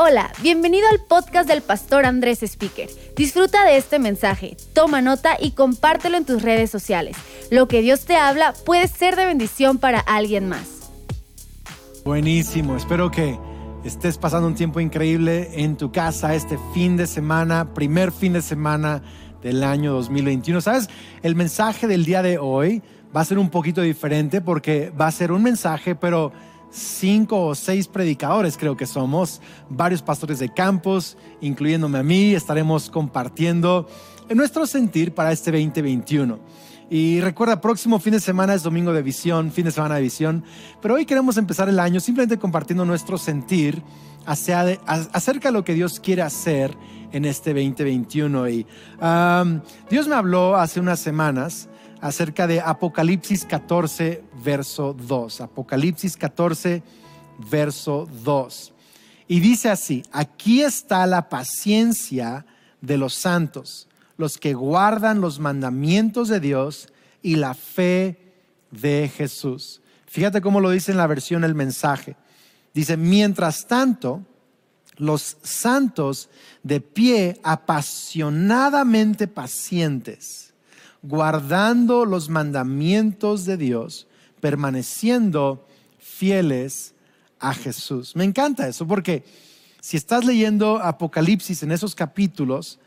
Hola, bienvenido al podcast del pastor Andrés Speaker. Disfruta de este mensaje, toma nota y compártelo en tus redes sociales. Lo que Dios te habla puede ser de bendición para alguien más. Buenísimo, espero que estés pasando un tiempo increíble en tu casa este fin de semana, primer fin de semana del año 2021. ¿Sabes? El mensaje del día de hoy va a ser un poquito diferente porque va a ser un mensaje, pero cinco o seis predicadores, creo que somos, varios pastores de campos, incluyéndome a mí, estaremos compartiendo nuestro sentir para este 2021. Y recuerda, próximo fin de semana es domingo de visión, fin de semana de visión, pero hoy queremos empezar el año simplemente compartiendo nuestro sentir acerca de lo que Dios quiere hacer en este 2021. Y Dios me habló hace unas semanas acerca de Apocalipsis 14, verso 2. Apocalipsis 14, verso 2. Y dice así, aquí está la paciencia de los santos, los que guardan los mandamientos de Dios y la fe de Jesús. Fíjate cómo lo dice en la versión el mensaje. Dice, mientras tanto, los santos de pie apasionadamente pacientes guardando los mandamientos de Dios, permaneciendo fieles a Jesús. Me encanta eso porque si estás leyendo Apocalipsis en esos capítulos,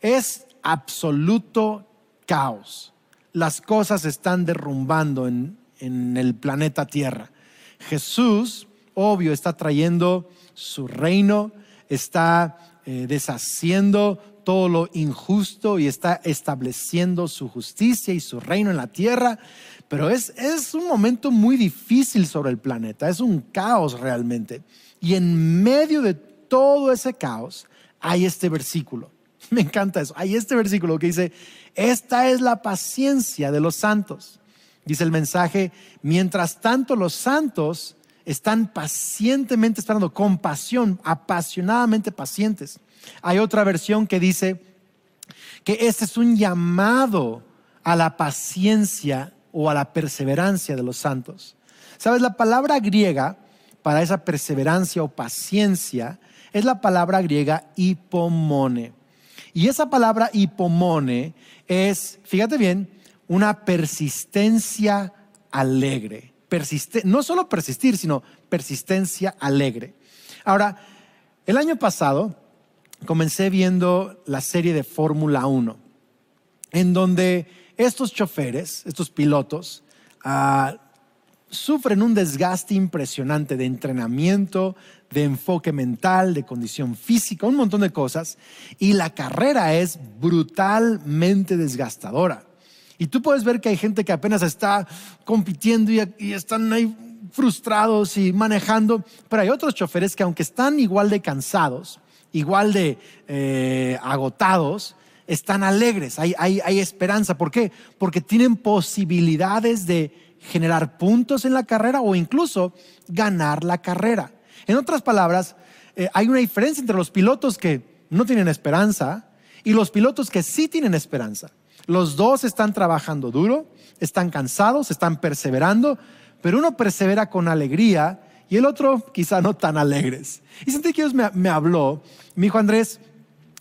es absoluto caos. Las cosas están derrumbando en, el planeta Tierra. Jesús, obvio, está trayendo su reino, está eh, deshaciendo todo lo injusto y está estableciendo su justicia y su reino en la tierra. Pero es, es un momento muy difícil sobre el planeta, es un caos realmente. Y en medio de todo ese caos hay este versículo. Me encanta eso. Hay este versículo que dice, esta es la paciencia de los santos. Dice el mensaje, mientras tanto los santos están pacientemente esperando, con pasión, apasionadamente pacientes. Hay otra versión que dice que este es un llamado a la paciencia o a la perseverancia de los santos. Sabes, la palabra griega para esa perseverancia o paciencia es la palabra griega hipomone. Y esa palabra hipomone es, fíjate bien, una persistencia alegre. no solo persistir, sino persistencia alegre. Ahora, el año pasado comencé viendo la serie de Fórmula 1, en donde estos choferes, estos pilotos, ah, sufren un desgaste impresionante de entrenamiento, de enfoque mental, de condición física, un montón de cosas, y la carrera es brutalmente desgastadora. Y tú puedes ver que hay gente que apenas está compitiendo y, y están ahí frustrados y manejando, pero hay otros choferes que aunque están igual de cansados, igual de eh, agotados, están alegres, hay, hay, esperanza. ¿Por qué? Porque tienen posibilidades de generar puntos en la carrera o incluso ganar la carrera. En otras palabras, eh, hay una diferencia entre los pilotos que no tienen esperanza y los pilotos que sí tienen esperanza. Los dos están trabajando duro, están cansados, están perseverando, pero uno persevera con alegría y el otro quizá no tan alegres. Y sentí que Dios me, habló, me dijo Andrés,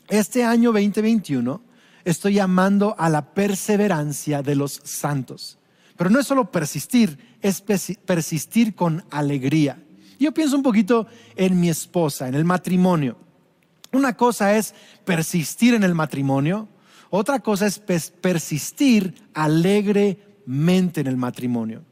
este año 2021 estoy llamando a la perseverancia de los santos. Pero no es solo persistir, es persistir con alegría. Yo pienso un poquito en mi esposa, en el matrimonio. Una cosa es persistir en el matrimonio, otra cosa es persistir alegremente en el matrimonio.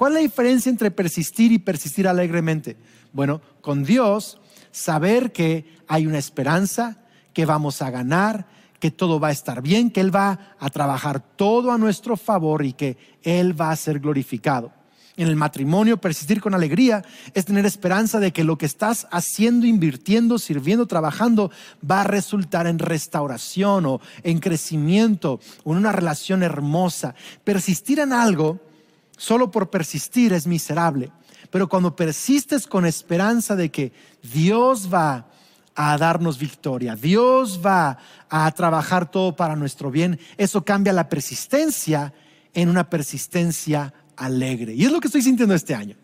¿Cuál es la diferencia entre persistir y persistir alegremente? Bueno, con Dios, saber que hay una esperanza, que vamos a ganar, que todo va a estar bien, que Él va a trabajar todo a nuestro favor y que Él va a ser glorificado. En el matrimonio, persistir con alegría es tener esperanza de que lo que estás haciendo, invirtiendo, sirviendo, trabajando, va a resultar en restauración o en crecimiento o en una relación hermosa. Persistir en algo solo por persistir es miserable. Pero cuando persistes con esperanza de que Dios va a darnos victoria, Dios va a trabajar todo para nuestro bien, eso cambia la persistencia en una persistencia alegre. Y es lo que estoy sintiendo este año.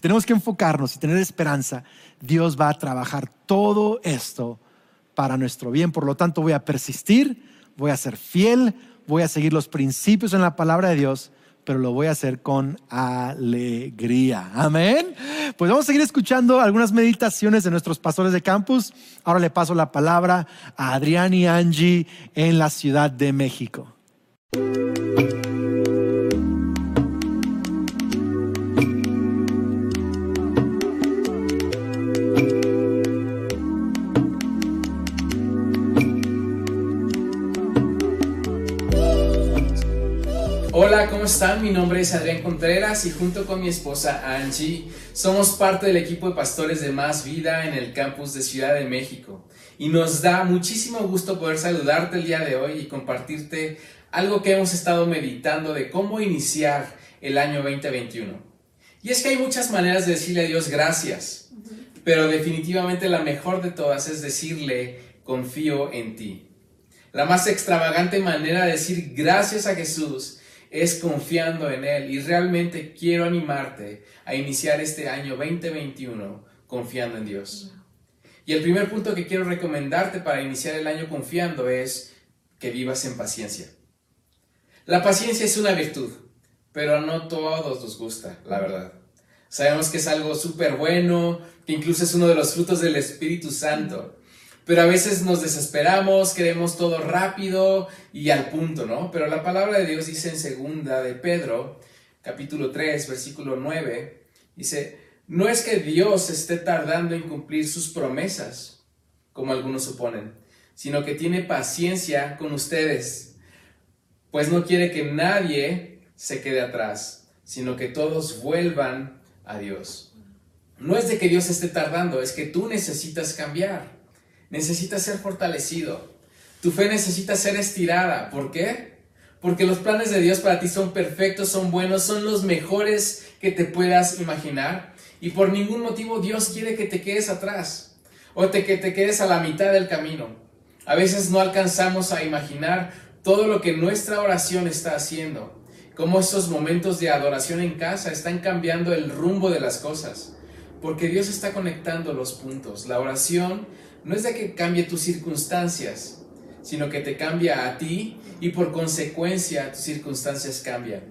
tenemos que enfocarnos y tener esperanza. Dios va a trabajar todo esto para nuestro bien. Por lo tanto, voy a persistir, voy a ser fiel, voy a seguir los principios en la palabra de Dios, pero lo voy a hacer con alegría. Amén. Pues vamos a seguir escuchando algunas meditaciones de nuestros pastores de campus. Ahora le paso la palabra a Adrián y Angie en la Ciudad de México. ¿Cómo están? Mi nombre es Adrián Contreras y junto con mi esposa Angie somos parte del equipo de pastores de Más Vida en el campus de Ciudad de México. Y nos da muchísimo gusto poder saludarte el día de hoy y compartirte algo que hemos estado meditando de cómo iniciar el año 2021. Y es que hay muchas maneras de decirle a Dios gracias, pero definitivamente la mejor de todas es decirle confío en ti. La más extravagante manera de decir gracias a Jesús es confiando en Él. Y realmente quiero animarte a iniciar este año 2021 confiando en Dios. Y el primer punto que quiero recomendarte para iniciar el año confiando es que vivas en paciencia. La paciencia es una virtud, pero no todos nos gusta, la verdad. Sabemos que es algo súper bueno, que incluso es uno de los frutos del Espíritu Santo. Pero a veces nos desesperamos, queremos todo rápido y al punto, ¿no? Pero la palabra de Dios dice en segunda de Pedro, capítulo 3, versículo 9, dice, no es que Dios esté tardando en cumplir sus promesas, como algunos suponen, sino que tiene paciencia con ustedes, pues no quiere que nadie se quede atrás, sino que todos vuelvan a Dios. No es de que Dios esté tardando, es que tú necesitas cambiar necesita ser fortalecido. Tu fe necesita ser estirada. ¿Por qué? Porque los planes de Dios para ti son perfectos, son buenos, son los mejores que te puedas imaginar. Y por ningún motivo Dios quiere que te quedes atrás o te, que te quedes a la mitad del camino. A veces no alcanzamos a imaginar todo lo que nuestra oración está haciendo. Cómo estos momentos de adoración en casa están cambiando el rumbo de las cosas. Porque Dios está conectando los puntos. La oración no es de que cambie tus circunstancias, sino que te cambia a ti y por consecuencia tus circunstancias cambian.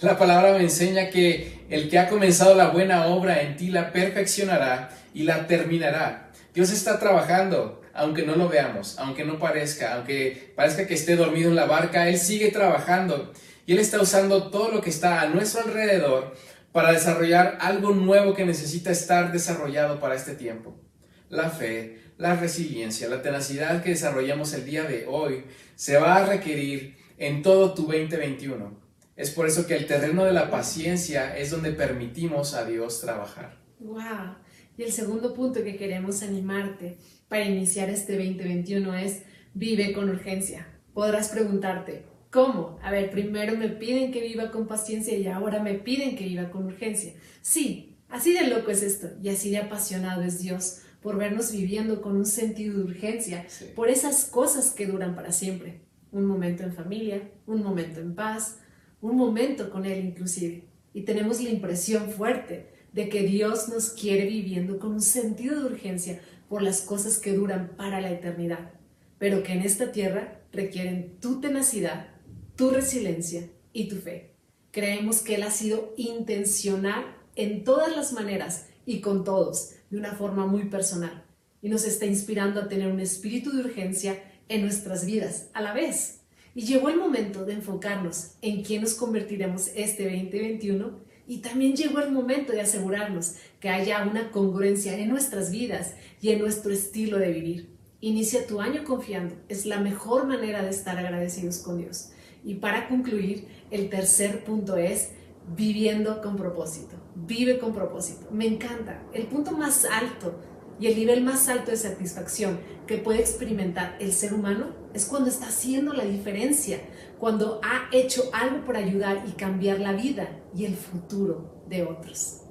La palabra me enseña que el que ha comenzado la buena obra en ti la perfeccionará y la terminará. Dios está trabajando, aunque no lo veamos, aunque no parezca, aunque parezca que esté dormido en la barca, Él sigue trabajando y Él está usando todo lo que está a nuestro alrededor para desarrollar algo nuevo que necesita estar desarrollado para este tiempo la fe, la resiliencia, la tenacidad que desarrollamos el día de hoy se va a requerir en todo tu 2021. Es por eso que el terreno de la paciencia es donde permitimos a Dios trabajar. Wow. Y el segundo punto que queremos animarte para iniciar este 2021 es vive con urgencia. Podrás preguntarte, ¿cómo? A ver, primero me piden que viva con paciencia y ahora me piden que viva con urgencia. Sí, así de loco es esto y así de apasionado es Dios por vernos viviendo con un sentido de urgencia, por esas cosas que duran para siempre. Un momento en familia, un momento en paz, un momento con Él inclusive. Y tenemos la impresión fuerte de que Dios nos quiere viviendo con un sentido de urgencia por las cosas que duran para la eternidad, pero que en esta tierra requieren tu tenacidad, tu resiliencia y tu fe. Creemos que Él ha sido intencional en todas las maneras y con todos de una forma muy personal y nos está inspirando a tener un espíritu de urgencia en nuestras vidas a la vez. Y llegó el momento de enfocarnos en quién nos convertiremos este 2021 y también llegó el momento de asegurarnos que haya una congruencia en nuestras vidas y en nuestro estilo de vivir. Inicia tu año confiando, es la mejor manera de estar agradecidos con Dios. Y para concluir, el tercer punto es viviendo con propósito. Vive con propósito. Me encanta. El punto más alto y el nivel más alto de satisfacción que puede experimentar el ser humano es cuando está haciendo la diferencia, cuando ha hecho algo por ayudar y cambiar la vida y el futuro de otros.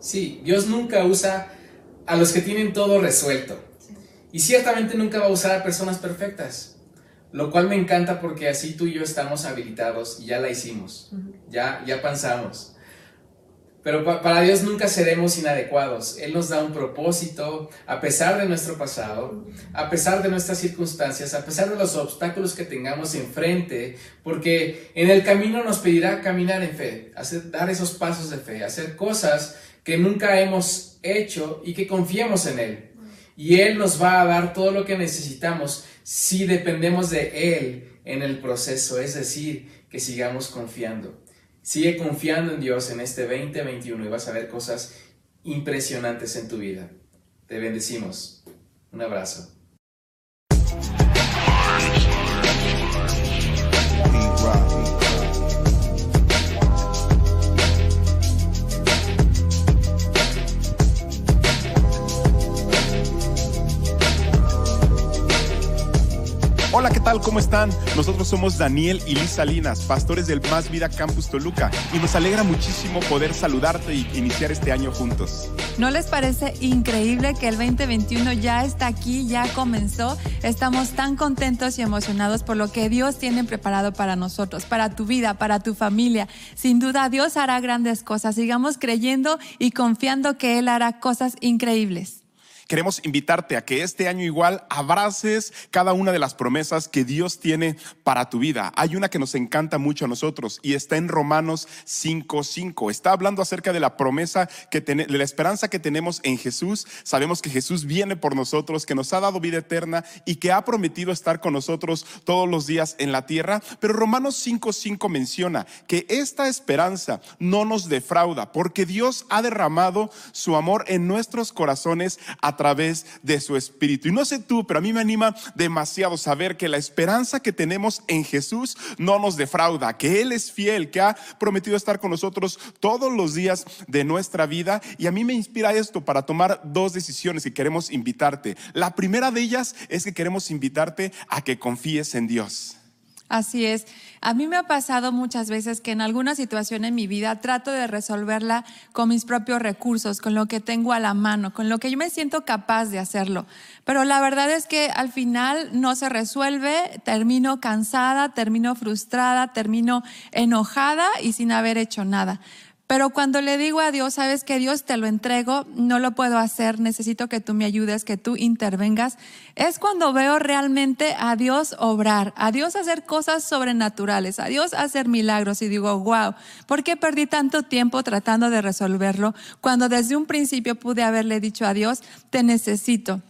Sí, Dios nunca usa a los que tienen todo resuelto. Y ciertamente nunca va a usar a personas perfectas. Lo cual me encanta porque así tú y yo estamos habilitados y ya la hicimos, ya, ya pensamos. Pero para Dios nunca seremos inadecuados. Él nos da un propósito a pesar de nuestro pasado, a pesar de nuestras circunstancias, a pesar de los obstáculos que tengamos enfrente, porque en el camino nos pedirá caminar en fe, hacer, dar esos pasos de fe, hacer cosas que nunca hemos hecho y que confiemos en Él. Y Él nos va a dar todo lo que necesitamos si dependemos de Él en el proceso, es decir, que sigamos confiando. Sigue confiando en Dios en este 2021 y vas a ver cosas impresionantes en tu vida. Te bendecimos. Un abrazo. ¿Cómo están? Nosotros somos Daniel y Liz Salinas, pastores del Más Vida Campus Toluca, y nos alegra muchísimo poder saludarte y iniciar este año juntos. ¿No les parece increíble que el 2021 ya está aquí, ya comenzó? Estamos tan contentos y emocionados por lo que Dios tiene preparado para nosotros, para tu vida, para tu familia. Sin duda, Dios hará grandes cosas. Sigamos creyendo y confiando que Él hará cosas increíbles. Queremos invitarte a que este año igual abraces cada una de las promesas que Dios tiene para tu vida. Hay una que nos encanta mucho a nosotros y está en Romanos 5:5. Está hablando acerca de la promesa que de la esperanza que tenemos en Jesús. Sabemos que Jesús viene por nosotros, que nos ha dado vida eterna y que ha prometido estar con nosotros todos los días en la tierra, pero Romanos 5:5 menciona que esta esperanza no nos defrauda, porque Dios ha derramado su amor en nuestros corazones a través de su Espíritu. Y no sé tú, pero a mí me anima demasiado saber que la esperanza que tenemos en Jesús no nos defrauda, que Él es fiel, que ha prometido estar con nosotros todos los días de nuestra vida. Y a mí me inspira esto para tomar dos decisiones que queremos invitarte. La primera de ellas es que queremos invitarte a que confíes en Dios. Así es. A mí me ha pasado muchas veces que en alguna situación en mi vida trato de resolverla con mis propios recursos, con lo que tengo a la mano, con lo que yo me siento capaz de hacerlo. Pero la verdad es que al final no se resuelve, termino cansada, termino frustrada, termino enojada y sin haber hecho nada. Pero cuando le digo a Dios, sabes que Dios te lo entrego, no lo puedo hacer, necesito que tú me ayudes, que tú intervengas, es cuando veo realmente a Dios obrar, a Dios hacer cosas sobrenaturales, a Dios hacer milagros y digo, wow, ¿por qué perdí tanto tiempo tratando de resolverlo cuando desde un principio pude haberle dicho a Dios, te necesito?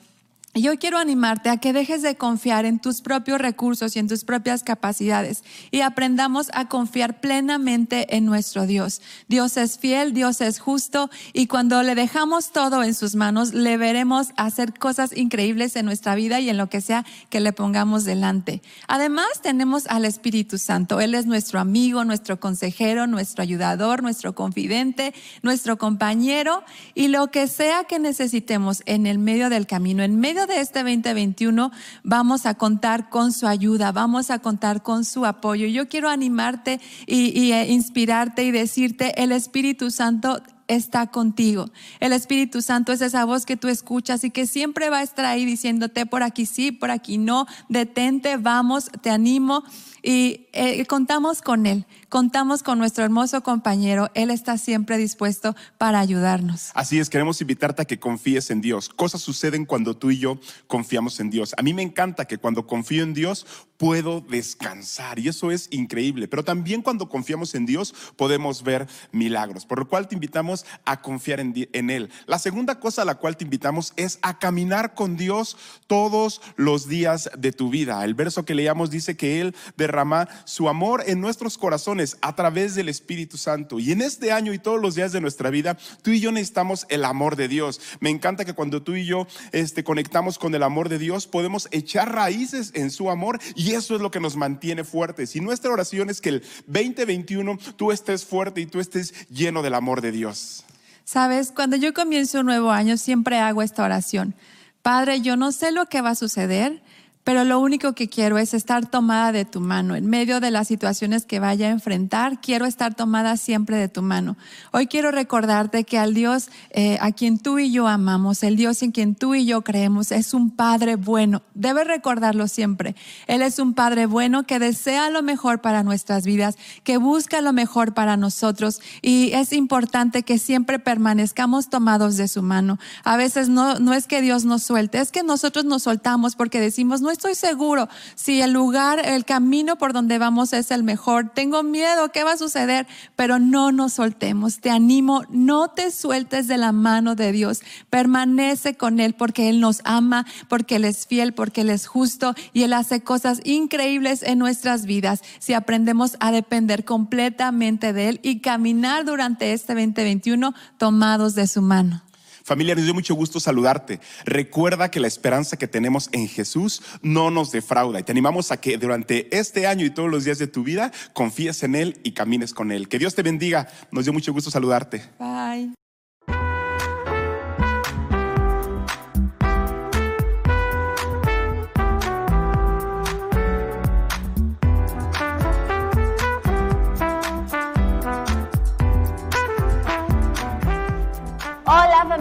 Yo quiero animarte a que dejes de confiar en tus propios recursos y en tus propias capacidades y aprendamos a confiar plenamente en nuestro Dios. Dios es fiel, Dios es justo y cuando le dejamos todo en sus manos, le veremos hacer cosas increíbles en nuestra vida y en lo que sea que le pongamos delante. Además, tenemos al Espíritu Santo. Él es nuestro amigo, nuestro consejero, nuestro ayudador, nuestro confidente, nuestro compañero y lo que sea que necesitemos en el medio del camino, en medio de este 2021 vamos a contar con su ayuda, vamos a contar con su apoyo. Yo quiero animarte y, e inspirarte y decirte, el Espíritu Santo está contigo. El Espíritu Santo es esa voz que tú escuchas y que siempre va a estar ahí diciéndote por aquí sí, por aquí no, detente, vamos, te animo y eh, contamos con Él, contamos con nuestro hermoso compañero. Él está siempre dispuesto para ayudarnos. Así es, queremos invitarte a que confíes en Dios. Cosas suceden cuando tú y yo confiamos en Dios. A mí me encanta que cuando confío en Dios puedo descansar y eso es increíble. Pero también cuando confiamos en Dios podemos ver milagros, por lo cual te invitamos a confiar en, Él. La segunda cosa a la cual te invitamos es a caminar con Dios todos los días de tu vida. El verso que leíamos dice que Él derrama su amor en nuestros corazones a través del Espíritu Santo. Y en este año y todos los días de nuestra vida, tú y yo necesitamos el amor de Dios. Me encanta que cuando tú y yo este, conectamos con el amor de Dios, podemos echar raíces en su amor y eso es lo que nos mantiene fuertes. Y nuestra oración es que el 2021 tú estés fuerte y tú estés lleno del amor de Dios. Sabes, cuando yo comienzo un nuevo año siempre hago esta oración. Padre, yo no sé lo que va a suceder, pero lo único que quiero es estar tomada de tu mano. En medio de las situaciones que vaya a enfrentar, quiero estar tomada siempre de tu mano. Hoy quiero recordarte que al Dios eh, a quien tú y yo amamos, el Dios en quien tú y yo creemos, es un Padre bueno. Debes recordarlo siempre. Él es un Padre bueno que desea lo mejor para nuestras vidas, que busca lo mejor para nosotros y es importante que siempre permanezcamos tomados de su mano. A veces no, no es que Dios nos suelte, es que nosotros nos soltamos porque decimos, no estoy seguro si el lugar, el camino por donde vamos es el mejor. Tengo miedo, ¿qué va a suceder? Pero no nos soltemos. Te animo, no te sueltes de la mano de Dios. Permanece con Él porque Él nos ama, porque Él es fiel, porque Él es justo y Él hace cosas increíbles en nuestras vidas si aprendemos a depender completamente de Él y caminar durante este 2021 tomados de su mano. Familia, nos dio mucho gusto saludarte. Recuerda que la esperanza que tenemos en Jesús no nos defrauda y te animamos a que durante este año y todos los días de tu vida confíes en Él y camines con Él. Que Dios te bendiga. Nos dio mucho gusto saludarte. Bye.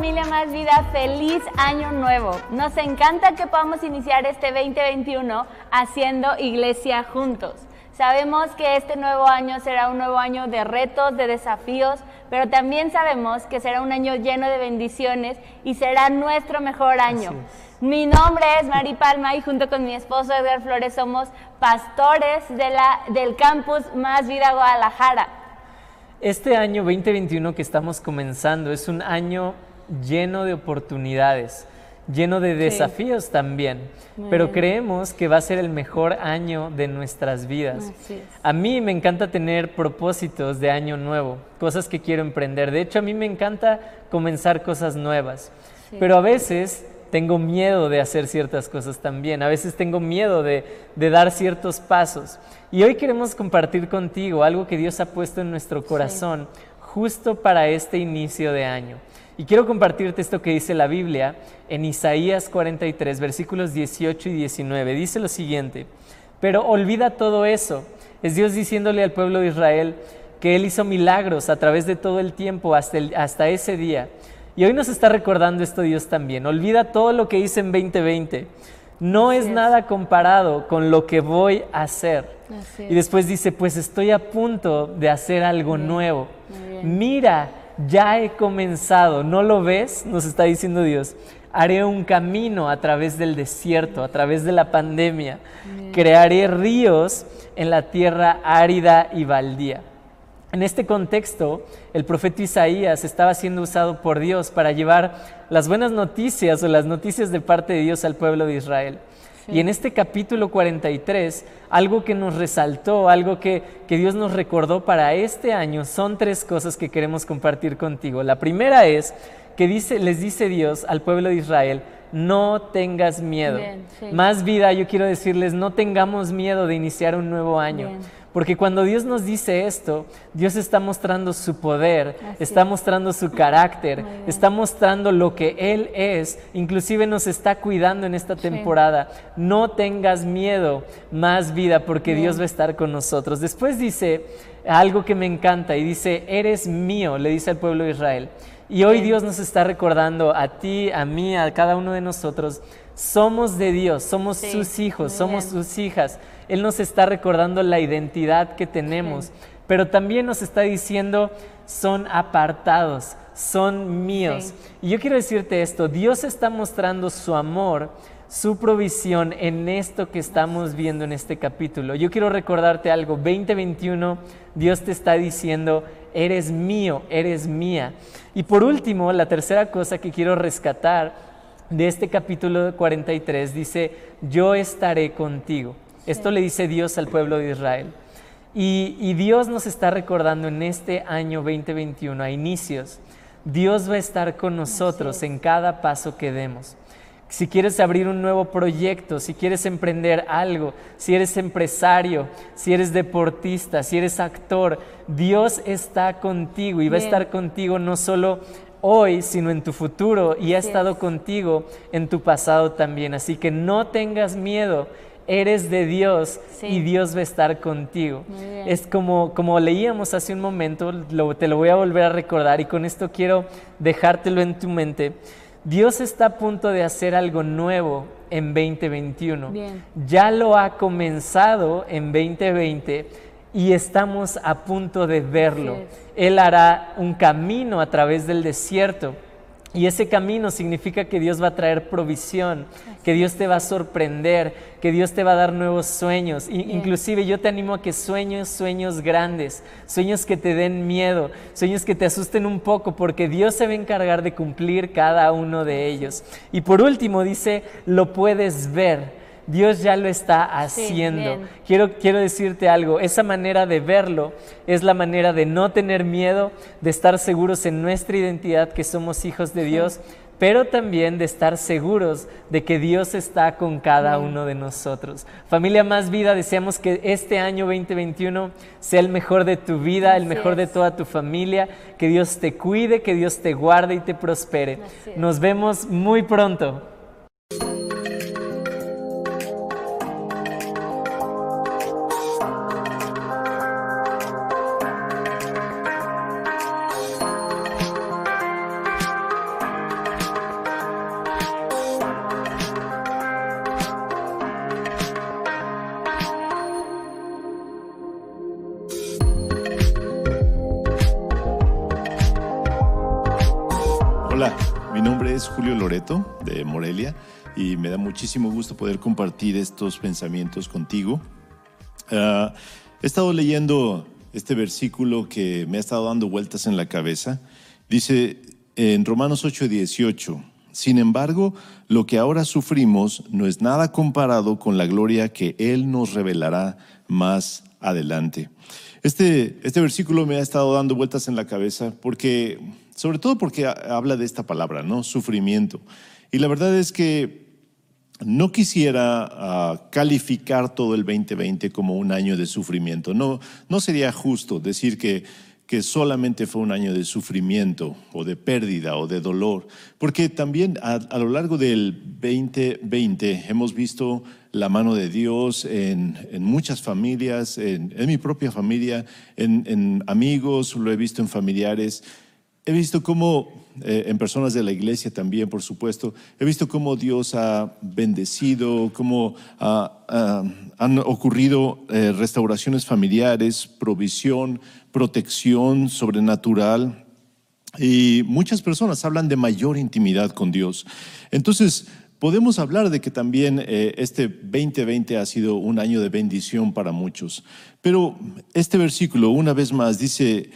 Familia Más Vida, feliz año nuevo. Nos encanta que podamos iniciar este 2021 haciendo iglesia juntos. Sabemos que este nuevo año será un nuevo año de retos, de desafíos, pero también sabemos que será un año lleno de bendiciones y será nuestro mejor año. Mi nombre es Mari Palma y junto con mi esposo Edgar Flores somos pastores de la, del campus Más Vida Guadalajara. Este año 2021 que estamos comenzando es un año lleno de oportunidades, lleno de desafíos también, Muy pero bien. creemos que va a ser el mejor año de nuestras vidas. A mí me encanta tener propósitos de año nuevo, cosas que quiero emprender. De hecho, a mí me encanta comenzar cosas nuevas, Sí. pero a veces tengo miedo de hacer ciertas cosas también. A veces tengo miedo de, de dar ciertos pasos. Y hoy queremos compartir contigo algo que Dios ha puesto en nuestro corazón justo para este inicio de año. Y quiero compartirte esto que dice la Biblia en Isaías 43, versículos 18 y 19. Dice lo siguiente, pero olvida todo eso. Es Dios diciéndole al pueblo de Israel que Él hizo milagros a través de todo el tiempo hasta, hasta ese día. Y hoy nos está recordando esto Dios también. Olvida todo lo que hice en 2020. No es es. nada comparado con lo que voy a hacer. Y es. después dice, pues estoy a punto de hacer algo nuevo. Mira, ya he comenzado. ¿No lo ves? Nos está diciendo Dios. Haré un camino a través del desierto, a través de la pandemia. Crearé ríos en la tierra árida y baldía. En este contexto, el profeta Isaías estaba siendo usado por Dios para llevar las buenas noticias o las noticias de parte de Dios al pueblo de Israel. Y en este capítulo 43, algo que nos resaltó, algo que, que Dios nos recordó para este año, son tres cosas que queremos compartir contigo. La primera es que dice, les dice Dios al pueblo de Israel, no tengas miedo. Bien, sí. Más vida, yo quiero decirles, no tengamos miedo de iniciar un nuevo año. Bien. Porque cuando Dios nos dice esto, Dios está mostrando su poder, Así está es. mostrando su carácter, está mostrando lo que Él es, inclusive nos está cuidando en esta temporada. No tengas miedo, más vida, porque Bien. Dios va a estar con nosotros. Después dice algo que me encanta y dice, eres mío, le dice al pueblo de Israel. Y hoy Dios nos está recordando a ti, a mí, a cada uno de nosotros, somos de Dios, somos Sí, sus hijos, somos sus hijas. Él nos está recordando la identidad que tenemos, pero también nos está diciendo, son apartados, son míos. Sí. Y yo quiero decirte esto, Dios está mostrando su amor, su provisión en esto que estamos viendo en este capítulo. Yo quiero recordarte algo, 2021, Dios te está diciendo, eres mío, eres mía. Y por último, la tercera cosa que quiero rescatar de este capítulo 43 dice, yo estaré contigo. Esto le dice Dios al pueblo de Israel. Y, y Dios nos está recordando en este año 2021, a inicios, Dios va a estar con nosotros en cada paso que demos. Si quieres abrir un nuevo proyecto, si quieres emprender algo, si eres empresario, si eres deportista, si eres actor, Dios está contigo y va a estar contigo no solo hoy, sino en tu futuro y ha estado contigo en tu pasado también. Así que no tengas miedo eres de Dios y Dios va a estar contigo. Es como, como leíamos hace un momento, te lo voy a volver a recordar y con esto quiero dejártelo en tu mente. Dios está a punto de hacer algo nuevo en 2021. Ya lo ha comenzado en 2020 y estamos a punto de verlo. Él hará un camino a través del desierto y ese camino significa que Dios va a traer provisión, que Dios te va a sorprender, que Dios te va a dar nuevos sueños. inclusive yo te animo a que sueñes sueños grandes, sueños que te den miedo, sueños que te asusten un poco, porque Dios se va a encargar de cumplir cada uno de ellos. Y por último dice, lo puedes ver. Dios ya lo está haciendo. quiero, quiero decirte algo, esa manera de verlo es la manera de no tener miedo, de estar seguros en nuestra identidad que somos hijos de Dios, pero también de estar seguros de que Dios está con cada uno de nosotros. Familia Más Vida, deseamos que este año 2021 sea el mejor de tu vida, el mejor de toda tu familia, que Dios te cuide, que Dios te guarde y te prospere. Nos vemos muy pronto. Julio Loreto de Morelia y me da muchísimo gusto poder compartir estos pensamientos contigo. Ah, he estado leyendo este versículo que me ha estado dando vueltas en la cabeza. Dice en Romanos 8:18, sin embargo, lo que ahora sufrimos no es nada comparado con la gloria que Él nos revelará más adelante. Este, este versículo me ha estado dando vueltas en la cabeza porque sobre todo porque habla de esta palabra, ¿no? Sufrimiento. Y la verdad es que no quisiera ah, calificar todo el 2020 como un año de sufrimiento. No, no sería justo decir que, que solamente fue un año de sufrimiento o de pérdida o de dolor, porque también a, lo largo del 2020 hemos visto la mano de Dios en, muchas familias, en, mi propia familia, en, en amigos, lo he visto en familiares. He visto cómo, eh, en personas de la iglesia también, por supuesto, he visto cómo Dios ha bendecido, cómo han ocurrido eh, restauraciones familiares, provisión, protección sobrenatural. Y muchas personas hablan de mayor intimidad con Dios. Entonces, podemos hablar de que también eh, este 2020 ha sido un año de bendición para muchos. Pero este versículo, una vez más, dice,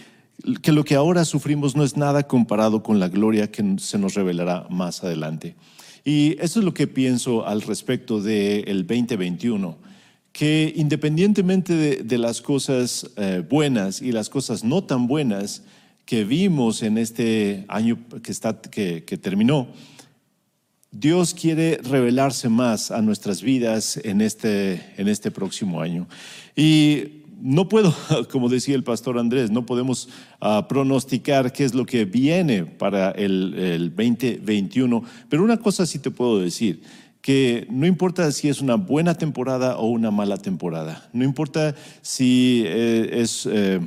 que lo que ahora sufrimos no es nada comparado con la gloria que se nos revelará más adelante. Y eso es lo que pienso al respecto del 2021, que independientemente de, las cosas eh, buenas y las cosas no tan buenas que vimos en este año que, está, que terminó, Dios quiere revelarse más a nuestras vidas en este, en este próximo año. Y no puedo, como decía el pastor Andrés, no podemos ah, pronosticar qué es lo que viene para el, 2021, pero una cosa sí te puedo decir, que no importa si es una buena temporada o una mala temporada, no importa si eh, es... Eh,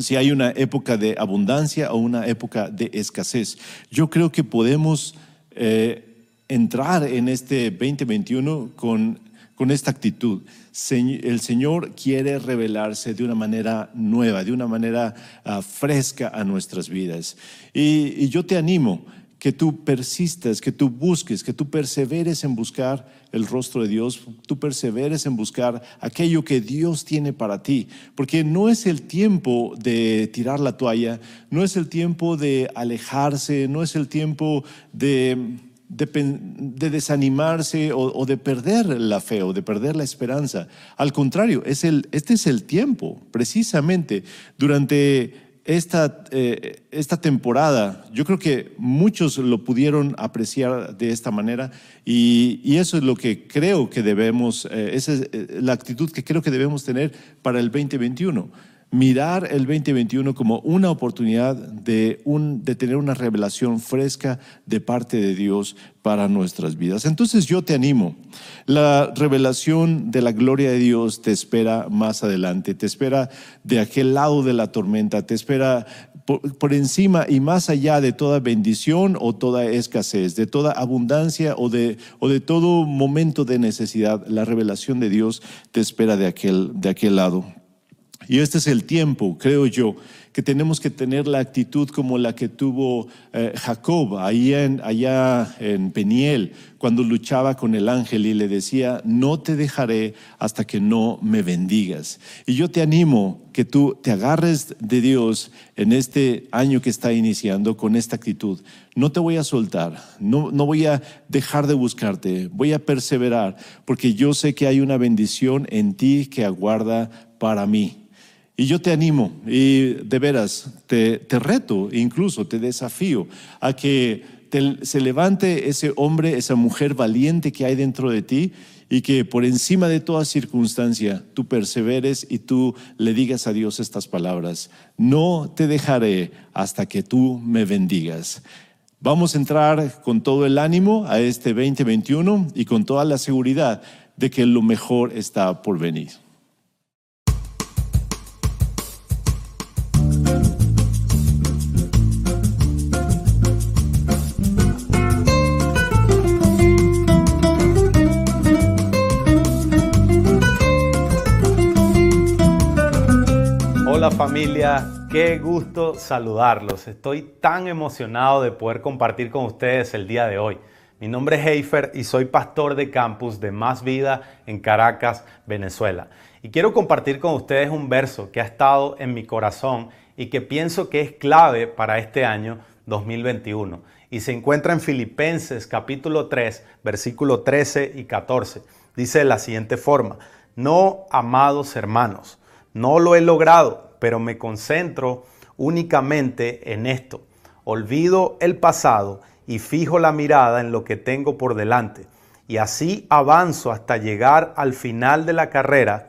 si hay una época de abundancia o una época de escasez. Yo creo que podemos eh, entrar en este 2021 con con esta actitud. El Señor quiere revelarse de una manera nueva, de una manera ah, fresca a nuestras vidas. Y, yo te animo que tú persistas, que tú busques, que tú perseveres en buscar el rostro de Dios, tú perseveres en buscar aquello que Dios tiene para ti, porque no es el tiempo de tirar la toalla, no es el tiempo de alejarse, no es el tiempo de de, desanimarse o, de perder la fe o de perder la esperanza. Al contrario, es el, este es el tiempo, precisamente durante esta, eh, esta temporada. Yo creo que muchos lo pudieron apreciar de esta manera y, eso es lo que creo que debemos, eh, esa es eh, la actitud que creo que debemos tener para el 2021 mirar el 2021 como una oportunidad de, tener una revelación fresca de parte de Dios para nuestras vidas. Entonces yo te animo. La revelación de la gloria de Dios te espera más adelante, te espera de aquel lado de la tormenta, te espera por, encima y más allá de toda bendición o toda escasez, de toda abundancia o de, o de todo momento de necesidad, la revelación de Dios te espera de aquel, de aquel lado. Y este es el tiempo, creo yo, que tenemos que tener la actitud como la que tuvo eh, Jacob allá en, allá en Peniel, cuando luchaba con el ángel y le decía, no te dejaré hasta que no me bendigas. Y yo te animo que tú te agarres de Dios en este año que está iniciando con esta actitud. No te voy a soltar, no, no voy a dejar de buscarte, voy a perseverar, porque yo sé que hay una bendición en ti que aguarda para mí. Y yo te animo y de veras te, reto, incluso te desafío a que se levante ese hombre, esa mujer valiente que hay dentro de ti y que por encima de toda circunstancia tú perseveres y tú le digas a Dios estas palabras. No te dejaré hasta que tú me bendigas. Vamos a entrar con todo el ánimo a este 2021 y con toda la seguridad de que lo mejor está por venir. Hola familia, qué gusto saludarlos. Estoy tan emocionado de poder compartir con ustedes el día de hoy. Mi nombre es Heifer y soy pastor de campus de Más Vida en Caracas, Venezuela. Y quiero compartir con ustedes un verso que ha estado en mi corazón y que pienso que es clave para este año 2021. Y se encuentra en Filipenses capítulo 3, versículo 13 y 14. Dice de la siguiente forma, no amados hermanos, no lo he logrado pero me concentro únicamente en esto. Olvido el pasado y fijo la mirada en lo que tengo por delante. Y así avanzo hasta llegar al final de la carrera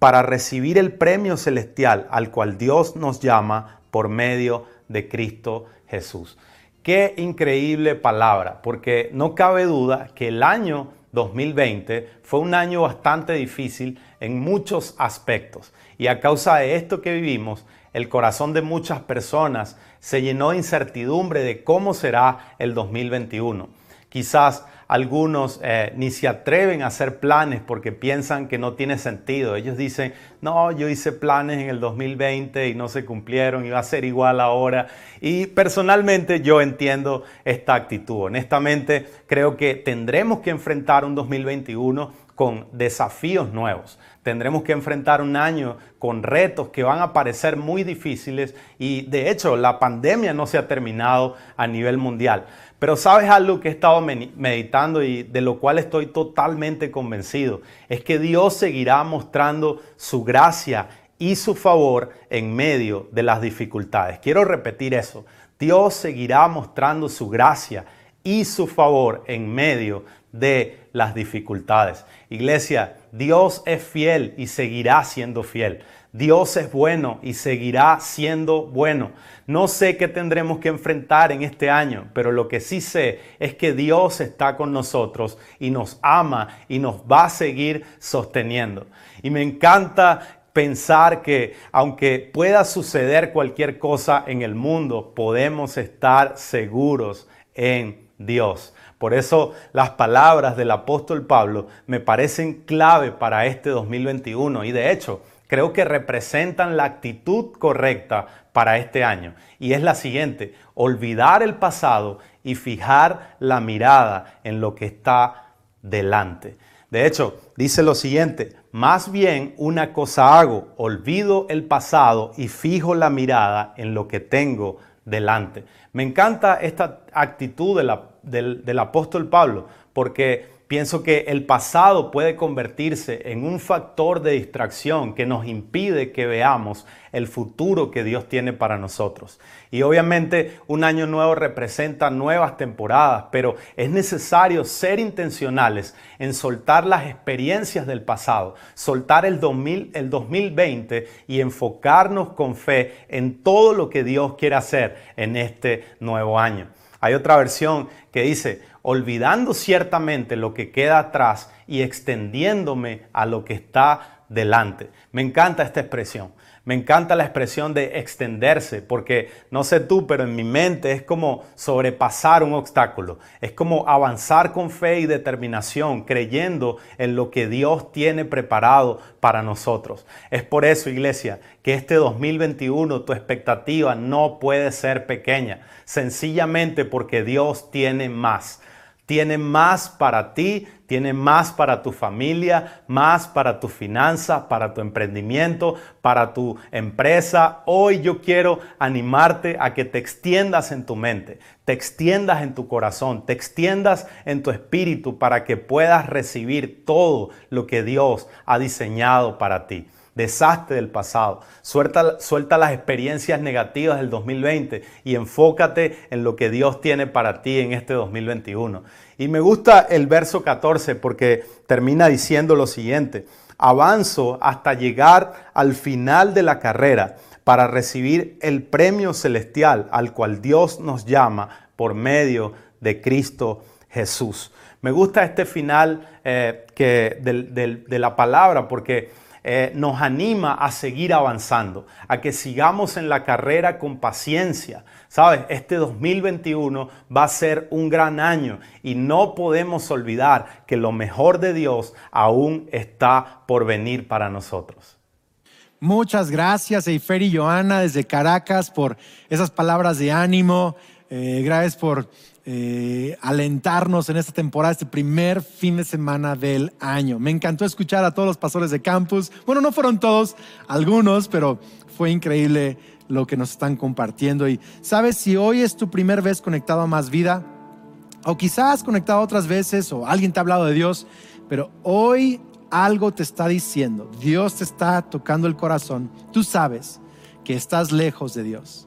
para recibir el premio celestial al cual Dios nos llama por medio de Cristo Jesús. Qué increíble palabra, porque no cabe duda que el año 2020 fue un año bastante difícil en muchos aspectos. Y a causa de esto que vivimos, el corazón de muchas personas se llenó de incertidumbre de cómo será el 2021. Quizás algunos eh, ni se atreven a hacer planes porque piensan que no tiene sentido. Ellos dicen, no, yo hice planes en el 2020 y no se cumplieron y va a ser igual ahora. Y personalmente yo entiendo esta actitud. Honestamente creo que tendremos que enfrentar un 2021 con desafíos nuevos. Tendremos que enfrentar un año con retos que van a parecer muy difíciles y de hecho la pandemia no se ha terminado a nivel mundial. Pero sabes algo que he estado meditando y de lo cual estoy totalmente convencido, es que Dios seguirá mostrando su gracia y su favor en medio de las dificultades. Quiero repetir eso. Dios seguirá mostrando su gracia y su favor en medio de las dificultades. Iglesia, Dios es fiel y seguirá siendo fiel. Dios es bueno y seguirá siendo bueno. No sé qué tendremos que enfrentar en este año, pero lo que sí sé es que Dios está con nosotros y nos ama y nos va a seguir sosteniendo. Y me encanta pensar que aunque pueda suceder cualquier cosa en el mundo, podemos estar seguros en Dios. Por eso las palabras del apóstol Pablo me parecen clave para este 2021 y de hecho creo que representan la actitud correcta para este año. Y es la siguiente, olvidar el pasado y fijar la mirada en lo que está delante. De hecho, dice lo siguiente, más bien una cosa hago, olvido el pasado y fijo la mirada en lo que tengo delante. Me encanta esta actitud de del, apóstol Pablo, porque Pienso que el pasado puede convertirse en un factor de distracción que nos impide que veamos el futuro que Dios tiene para nosotros. Y obviamente un año nuevo representa nuevas temporadas, pero es necesario ser intencionales en soltar las experiencias del pasado, soltar el, 2000, el 2020 y enfocarnos con fe en todo lo que Dios quiere hacer en este nuevo año. Hay otra versión que dice, olvidando ciertamente lo que queda atrás y extendiéndome a lo que está delante. Me encanta esta expresión. Me encanta la expresión de extenderse, porque no sé tú, pero en mi mente es como sobrepasar un obstáculo, es como avanzar con fe y determinación, creyendo en lo que Dios tiene preparado para nosotros. Es por eso, iglesia, que este 2021 tu expectativa no puede ser pequeña, sencillamente porque Dios tiene más. Tiene más para ti, tiene más para tu familia, más para tu finanza, para tu emprendimiento, para tu empresa. Hoy yo quiero animarte a que te extiendas en tu mente, te extiendas en tu corazón, te extiendas en tu espíritu para que puedas recibir todo lo que Dios ha diseñado para ti desastre del pasado. Suelta, suelta, las experiencias negativas del 2020 y enfócate en lo que Dios tiene para ti en este 2021. Y me gusta el verso 14 porque termina diciendo lo siguiente. Avanzo hasta llegar al final de la carrera para recibir el premio celestial al cual Dios nos llama por medio de Cristo Jesús. Me gusta este final eh, que de la palabra porque eh, nos anima a seguir avanzando, a que sigamos en la carrera con paciencia. Sabes, este 2021 va a ser un gran año y no podemos olvidar que lo mejor de Dios aún está por venir para nosotros. Muchas gracias, Eifer y Joana, desde Caracas, por esas palabras de ánimo. Eh, gracias por eh, alentarnos en esta temporada, este primer fin de semana del año. Me encantó escuchar a todos los pastores de campus. Bueno, no fueron todos, algunos, pero fue increíble lo que nos están compartiendo. Y sabes, si hoy es tu primer vez conectado a Más Vida, o quizás conectado otras veces, o alguien te ha hablado de Dios, pero hoy algo te está diciendo, Dios te está tocando el corazón, tú sabes que estás lejos de Dios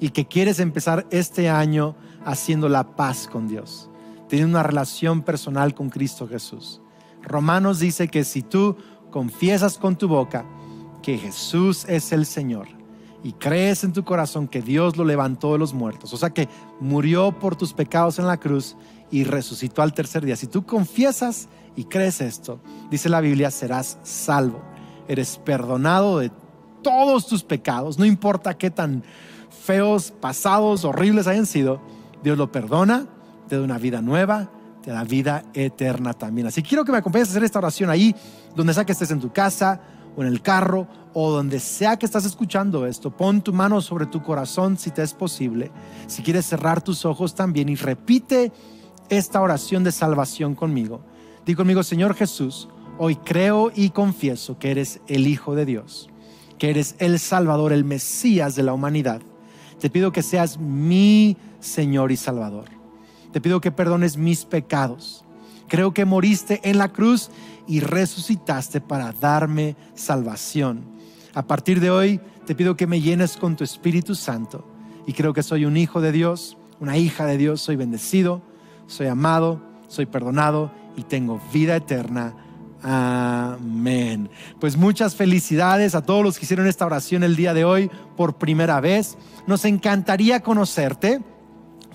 y que quieres empezar este año haciendo la paz con Dios, teniendo una relación personal con Cristo Jesús. Romanos dice que si tú confiesas con tu boca que Jesús es el Señor y crees en tu corazón que Dios lo levantó de los muertos, o sea que murió por tus pecados en la cruz y resucitó al tercer día, si tú confiesas y crees esto, dice la Biblia, serás salvo, eres perdonado de todos tus pecados, no importa qué tan feos, pasados, horribles hayan sido, Dios lo perdona, te da una vida nueva, te da vida eterna también. Así que quiero que me acompañes a hacer esta oración ahí, donde sea que estés en tu casa o en el carro o donde sea que estás escuchando esto. Pon tu mano sobre tu corazón si te es posible. Si quieres cerrar tus ojos también y repite esta oración de salvación conmigo. Di conmigo, Señor Jesús, hoy creo y confieso que eres el Hijo de Dios, que eres el Salvador, el Mesías de la humanidad te pido que seas mi Señor y Salvador. Te pido que perdones mis pecados. Creo que moriste en la cruz y resucitaste para darme salvación. A partir de hoy te pido que me llenes con tu Espíritu Santo y creo que soy un hijo de Dios, una hija de Dios, soy bendecido, soy amado, soy perdonado y tengo vida eterna Amén. Pues muchas felicidades a todos los que hicieron esta oración el día de hoy por primera vez. Nos encantaría conocerte.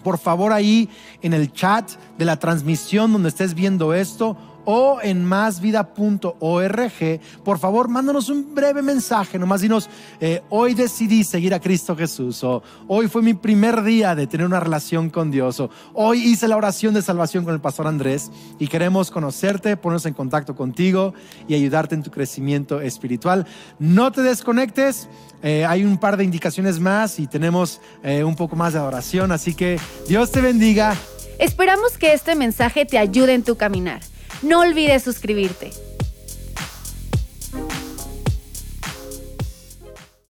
Por favor ahí en el chat de la transmisión donde estés viendo esto o en másvida.org, por favor, mándanos un breve mensaje, nomás dinos, eh, hoy decidí seguir a Cristo Jesús, o hoy fue mi primer día de tener una relación con Dios, o hoy hice la oración de salvación con el pastor Andrés y queremos conocerte, ponernos en contacto contigo y ayudarte en tu crecimiento espiritual. No te desconectes, eh, hay un par de indicaciones más y tenemos eh, un poco más de adoración, así que Dios te bendiga. Esperamos que este mensaje te ayude en tu caminar. No olvides suscribirte.